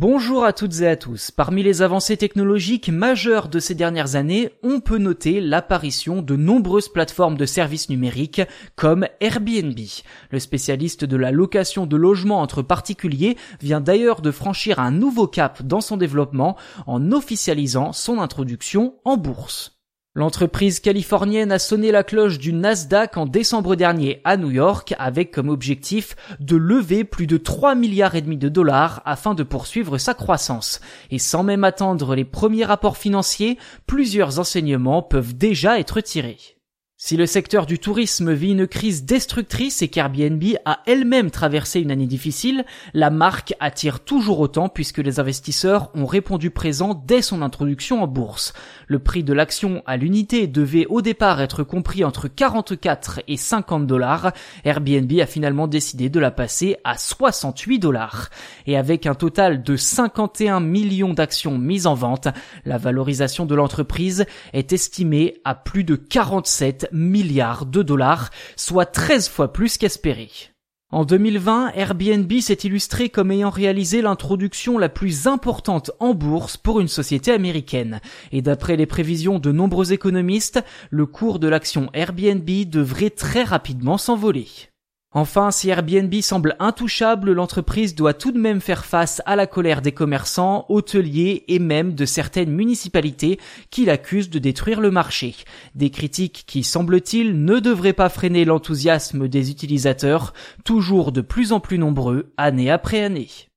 Bonjour à toutes et à tous. Parmi les avancées technologiques majeures de ces dernières années, on peut noter l'apparition de nombreuses plateformes de services numériques comme Airbnb. Le spécialiste de la location de logements entre particuliers vient d'ailleurs de franchir un nouveau cap dans son développement en officialisant son introduction en bourse. L'entreprise californienne a sonné la cloche du Nasdaq en décembre dernier à New York avec comme objectif de lever plus de 3 milliards et demi de dollars afin de poursuivre sa croissance. Et sans même attendre les premiers rapports financiers, plusieurs enseignements peuvent déjà être tirés. Si le secteur du tourisme vit une crise destructrice et qu'Airbnb a elle-même traversé une année difficile, la marque attire toujours autant puisque les investisseurs ont répondu présent dès son introduction en bourse. Le prix de l'action à l'unité devait au départ être compris entre 44 et 50 dollars. Airbnb a finalement décidé de la passer à 68 dollars. Et avec un total de 51 millions d'actions mises en vente, la valorisation de l'entreprise est estimée à plus de 47 milliards de dollars, soit 13 fois plus qu'espéré. En 2020, Airbnb s'est illustré comme ayant réalisé l'introduction la plus importante en bourse pour une société américaine. Et d'après les prévisions de nombreux économistes, le cours de l'action Airbnb devrait très rapidement s'envoler. Enfin, si Airbnb semble intouchable, l'entreprise doit tout de même faire face à la colère des commerçants, hôteliers et même de certaines municipalités qui l'accusent de détruire le marché. Des critiques qui, semble-t-il, ne devraient pas freiner l'enthousiasme des utilisateurs, toujours de plus en plus nombreux, année après année.